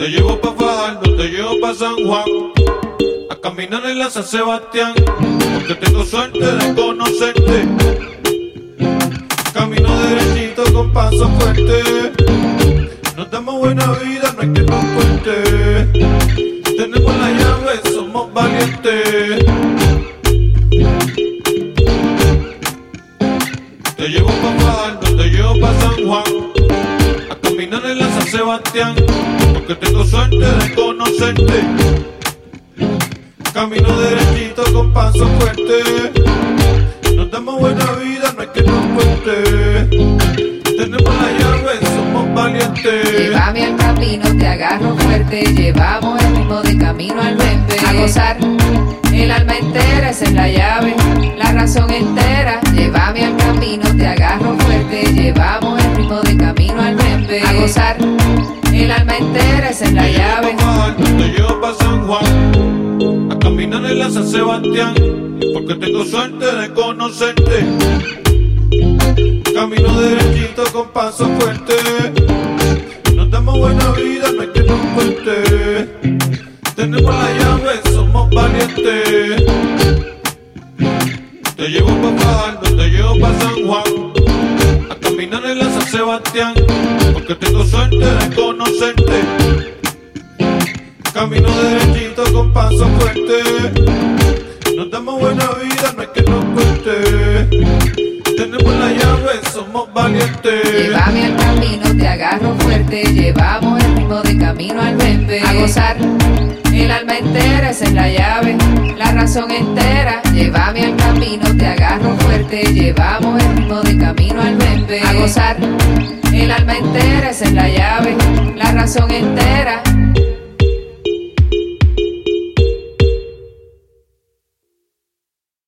Te llevo pa' Fajardo, te llevo pa' San Juan. A caminar en la San Sebastián. Porque tengo suerte de conocerte. Camino derechito con paso fuerte. Nos damos buena vida, no hay que nos cuente. Tenemos la llave, somos valientes. Te llevo pa' Fajardo, te llevo pa' San Juan. Caminar en la San Sebastián. Porque tengo suerte de conocerte. Camino derechito con paso fuerte. Nos damos buena vida, no hay que nos cuente. Tenemos la llave, somos valientes. Llévame al camino, te agarro fuerte. Llevamos el ritmo de camino al bebé. A gozar, el alma entera, esa es la llave. La razón entera. Llévame al camino, te agarro fuerte. Llevamos gozar, el alma entera, es la Te llevo llave. te llevo pa' San Juan. A caminar en la San Sebastián. Porque tengo suerte de conocerte. Camino derechito con paso fuerte. Nos damos buena vida, no hay que nos cuente. Tenemos la llave, somos valientes. Te llevo pa' Fajardo, te llevo pa' San Juan. A caminar en la San Sebastián. Porque tengo suerte de conocerte. Camino derechito con paso fuerte. Nos damos buena vida, no hay que nos cuente. Tenemos la llave, somos valientes. Llévame al camino, te agarro fuerte. Llevamos el ritmo de camino al bebé. A gozar, el alma entera, esa es la llave. La razón entera. Llévame al camino, te agarro fuerte. Llevamos el ritmo de. A gozar, el alma entera, es la llave. La razón entera.